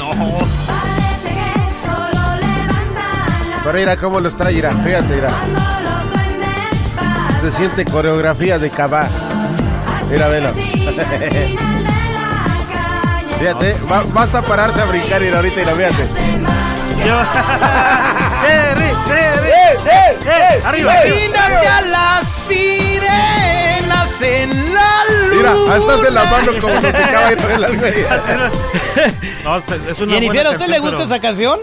No. Pero mira cómo los trae, mira, fíjate, mira. Se siente coreografía de cabá. Mira, velo. Fíjate, ba- basta pararse a brincar y ahorita, mira, fíjate. Yo- ¡Eh, eh! ¡Eh! ¡Arriba! A en la luz. Mira, hasta hace la mano como a ver la almería. No, es- una Jennifer, buena ¿a usted le gusta pero- esa canción?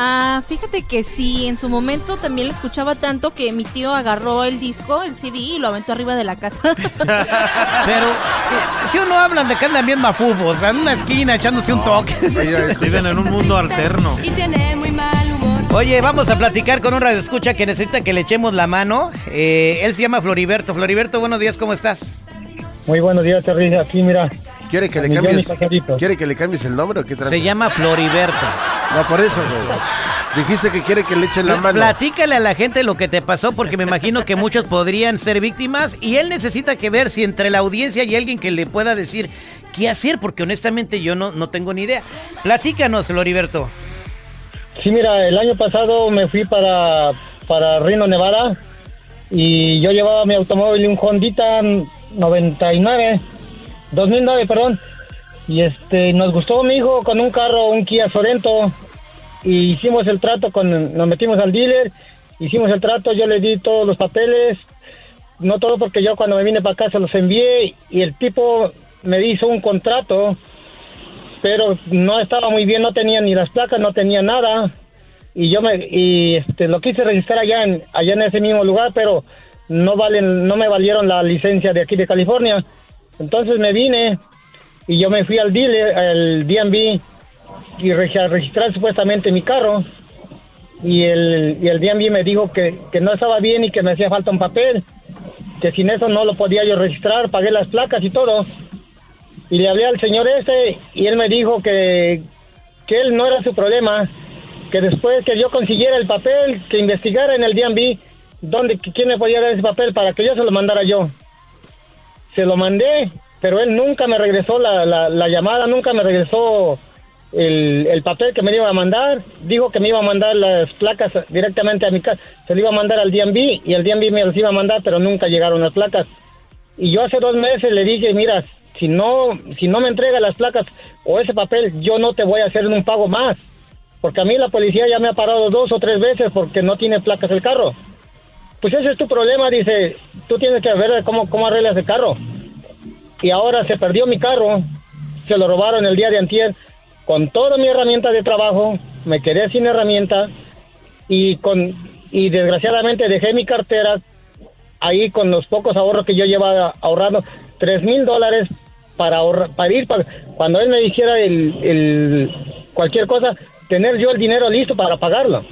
Ah, fíjate que sí, en su momento también la escuchaba tanto que mi tío agarró el disco, el CD y lo aventó arriba de la casa. Pero eh, si uno habla de que andan bien mafufos, en una esquina echándose un toque. Viven en un mundo alterno. y tiene muy mal. Oye, vamos a platicar con un radio escucha que necesita que le echemos la mano. Eh, él se llama Floriberto. Floriberto, buenos días, ¿cómo estás? Muy buenos días, Terry. Aquí, mira. ¿Quiere que le cambies? ¿Quiere que le cambies el nombre o qué trata? Se llama Floriberto. No, por eso, güey. Dijiste que quiere que le echen la mano. Platícale a la gente lo que te pasó porque me imagino que muchos podrían ser víctimas y él necesita que ver si entre la audiencia hay alguien que le pueda decir qué hacer porque honestamente yo no, no tengo ni idea. Platícanos, Floriberto. Sí, mira, el año pasado me fui para, para Reno, Nevada. Y yo llevaba mi automóvil, un Hondita 99. 2009, perdón. Y este, nos gustó mi hijo con un carro, un Kia Sorento. Y hicimos el trato con, nos metimos al dealer, hicimos el trato, yo le di todos los papeles. No todo porque yo cuando me vine para acá se los envié y el tipo me hizo un contrato pero no estaba muy bien, no tenía ni las placas, no tenía nada. Y yo me y este lo quise registrar allá en allá en ese mismo lugar, pero no valen no me valieron la licencia de aquí de California. Entonces me vine y yo me fui al dealer, al DMV y reg- a registrar supuestamente mi carro. Y el, y el DMV me dijo que, que no estaba bien y que me hacía falta un papel, que sin eso no lo podía yo registrar, pagué las placas y todo y le hablé al señor ese y él me dijo que, que él no era su problema, que después que yo consiguiera el papel, que investigara en el DMV dónde, quién me podía dar ese papel para que yo se lo mandara yo. Se lo mandé, pero él nunca me regresó la, la, la llamada, nunca me regresó el, el papel que me iba a mandar. Dijo que me iba a mandar las placas directamente a mi casa, se lo iba a mandar al DMV y el DMV me los iba a mandar, pero nunca llegaron las placas. Y yo hace dos meses le dije, mira, si no, si no me entrega las placas o ese papel, yo no te voy a hacer un pago más. Porque a mí la policía ya me ha parado dos o tres veces porque no tiene placas el carro. Pues ese es tu problema, dice, tú tienes que ver cómo, cómo arreglas el carro. Y ahora se perdió mi carro, se lo robaron el día de antier, con toda mi herramienta de trabajo, me quedé sin herramienta y con y desgraciadamente dejé mi cartera ahí con los pocos ahorros que yo llevaba ahorrando, tres mil dólares para ahorrar, para ir para, cuando él me dijera el, el cualquier cosa, tener yo el dinero listo para pagarlo.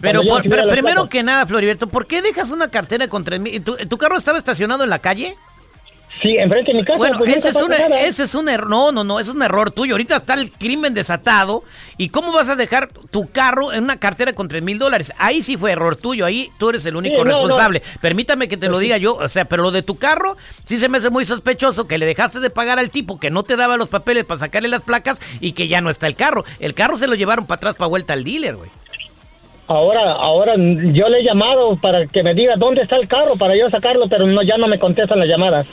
Pero, por- pero primero que nada, Floriberto, ¿por qué dejas una cartera con tres mil? ¿Tu, tu carro estaba estacionado en la calle? Sí, enfrente de mi casa. Bueno, pues ese, es un, nada. ese es un error. No, no, no, es un error tuyo. Ahorita está el crimen desatado. ¿Y cómo vas a dejar tu carro en una cartera con tres mil dólares? Ahí sí fue error tuyo. Ahí tú eres el único Sí, no, no. responsable. Permítame que te lo diga yo. O sea, pero lo de tu carro sí se me hace muy sospechoso que le dejaste de pagar al tipo que no te daba los papeles para sacarle las placas y que ya no está el carro. El carro se lo llevaron para atrás para vuelta al dealer, güey. Ahora, ahora yo le he llamado para que me diga dónde está el carro para yo sacarlo, pero no, ya no me contestan las llamadas.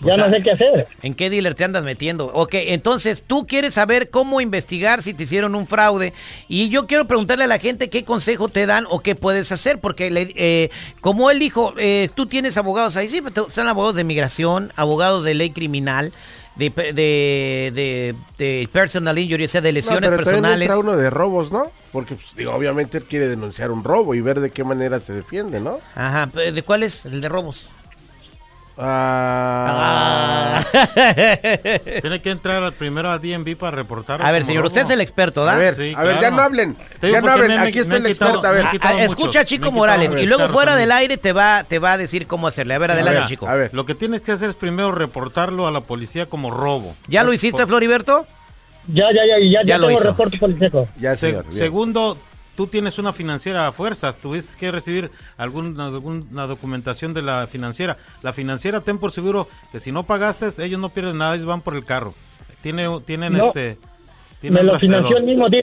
Ya O sea, no sé qué hacer. ¿En qué dealer te andas metiendo? Ok, entonces tú quieres saber cómo investigar si te hicieron un fraude. Y yo quiero preguntarle a la gente qué consejo te dan o qué puedes hacer. Porque le- eh, como él dijo, eh, tú tienes abogados ahí, sí, pero son abogados de migración, abogados de ley criminal, de, pe- de, de, de personal injury, o sea, de No, lesiones pero también personales. entra uno de robos, ¿no? Porque, pues, digo, obviamente él quiere denunciar un robo y ver de qué manera se defiende, ¿no? Ajá, ¿de cuál es? El de robos. Ah, Tiene que entrar al- primero al DMV para reportar. A ver, señor, usted es el experto, ¿da? A ver, Sí, a ver, ya no hablen. Ya no hablen. me- Aquí me está el quitado- experto. A ver, Ah, escucha a Chico Morales y luego fuera del aire te va, te va a decir cómo hacerle. A ver, adelante, Chico. a ver. Lo que tienes que hacer es primero reportarlo a la policía como robo. ¿Ya lo hiciste, Floriberto? Ya, ya, ya, ya, Ya ya, lo tengo hizo. reporte policíaco. ya, Se- señor. bien. segundo, tú tienes una financiera a fuerzas, tuviste que recibir alguna, alguna documentación de la financiera. La financiera, ten por seguro que si no pagaste, ellos no pierden nada, ellos van por el carro. Tiene, tienen No. este. Me tienen lo rastreador. financió el mismo día.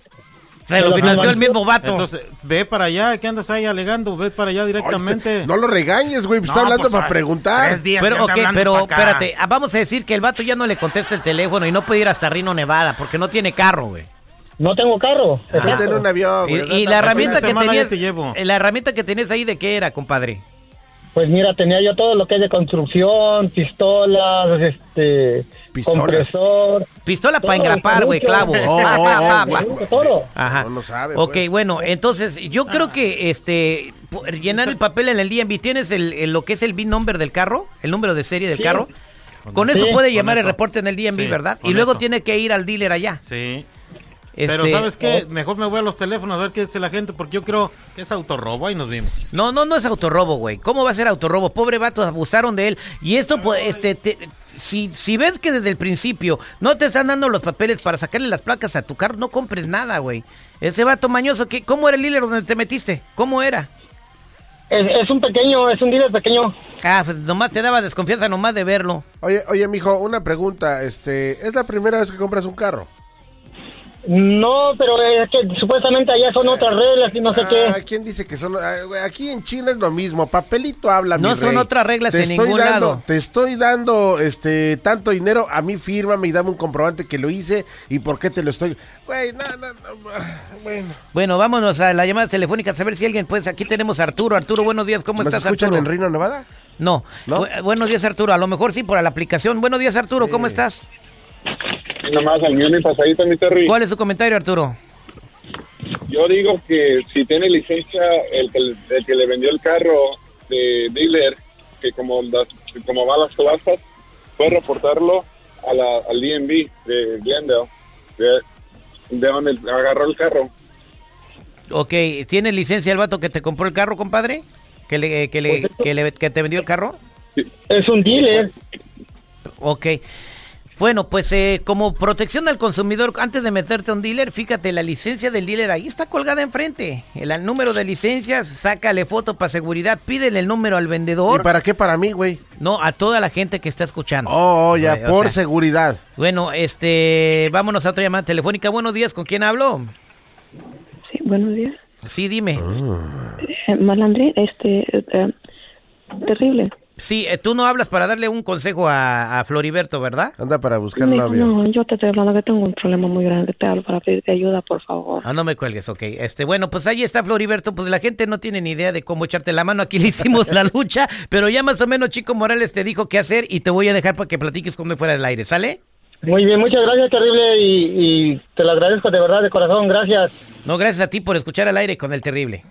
Se lo financió no, el mismo vato. Entonces, ve para allá, ¿qué andas ahí alegando? Ve para allá directamente. Oye, no lo regañes, güey. pues No, está hablando pues, para preguntar. tres días pero, se anda ok, hablando pero espérate, ah, vamos a decir que el vato ya no le contesta el teléfono y no puede ir hasta Rino, Nevada, porque no tiene carro, güey. No tengo carro. En un avión, Y, güey. y la herramienta que tenías, te llevo. eh, la herramienta que tenías ahí, ¿de qué era, compadre? Pues mira, tenía yo todo lo que es de construcción, pistolas, este, Pistolas. compresor. Pistola para engrapar, güey, clavo. Oh, oh, oh. Todo. Ajá. No, no sabe, Ok, pues. bueno, entonces yo creo que este llenar el papel en el DMV, ¿tienes el, el- lo que es el VIN number del carro? ¿El número de serie del Sí. carro? Con eso Sí. puede llamar el reporte en el DMV, Sí, ¿verdad? Y luego eso. tiene que ir al dealer allá. Sí. Este, Pero ¿sabes qué? Mejor me voy a los teléfonos a ver qué dice la gente, porque yo creo que es autorrobo y nos vimos. No, no, no es autorrobo, güey. ¿Cómo va a ser autorrobo? Pobre vato, abusaron de él. Y esto, pues, este, te- si, si ves que desde el principio no te están dando los papeles para sacarle las placas a tu carro, no compres nada, güey. Ese vato mañoso, ¿qué, ¿cómo era el dealer donde te metiste? ¿Cómo era? Es, es un pequeño, es un dealer pequeño. Ah, pues nomás te daba desconfianza nomás de verlo. Oye, oye, mijo, una pregunta. Este, ¿es la primera vez que compras un carro? No, pero es que supuestamente allá son otras reglas y no sé Ah, qué. ¿Quién dice que son? ah, Aquí en China es lo mismo. Papelito habla, No mi son rey. otras reglas Te en estoy ningún dando- lado. Te estoy dando este tanto dinero. A mí fírmame y dame un comprobante que lo hice y por qué te lo estoy. Güey, no, no, no. ah, Bueno. Bueno, vámonos a la llamada telefónica a ver si alguien, pues, aquí tenemos a Arturo. Arturo, buenos días, ¿cómo ¿Nos estás, escuchan Arturo? en Reno, Nevada? No. ¿No? Bu- buenos días, Arturo. A lo mejor sí por la aplicación. Buenos días, Arturo, ¿cómo estás? Nomás al mío mi pasadito, mi Terry. ¿Cuál es su comentario, Arturo? Yo digo que si tiene licencia el que, el que le vendió el carro de dealer, que como las, como va las plazas, puede reportarlo a la, al DMV de Glendale, de, de donde agarró el carro. Ok, ¿tiene licencia el vato que te compró el carro, compadre? ¿Que, le, que, le, que, le- que te vendió el carro? Es un dealer. Ok. Bueno, pues eh, como protección al consumidor, antes de meterte a un dealer, fíjate, la licencia del dealer ahí está colgada enfrente. El, el número de licencias, sácale foto para seguridad, pídele el número al ¿Y vendedor. para qué para mí, güey? No, a toda la gente que está escuchando. Oh, oh, ya, Eh, o por sea, seguridad. Bueno, este, vámonos a otra llamada telefónica. Buenos días, ¿con quién hablo? Sí, buenos días. Sí, dime. Eh, Malandrín, este, eh, eh, terrible. Sí, eh, tú no hablas para darle un consejo a, a Floriberto, ¿verdad? Anda para buscar Mijo, novio. no, yo te estoy hablando que tengo un problema muy grande. Te hablo para pedirte ayuda, por favor. Ah, no me cuelgues, ok. Este, bueno, pues ahí está Floriberto. Pues la gente no tiene ni idea de cómo echarte la mano. Aquí le hicimos la lucha, pero ya más o menos Chico Morales te dijo qué hacer y te voy a dejar para que platiques cuando fuera del aire, ¿sale? Muy bien, muchas gracias, terrible, y, y te lo agradezco de verdad, de corazón, gracias. No, gracias a ti por escuchar al aire con el terrible.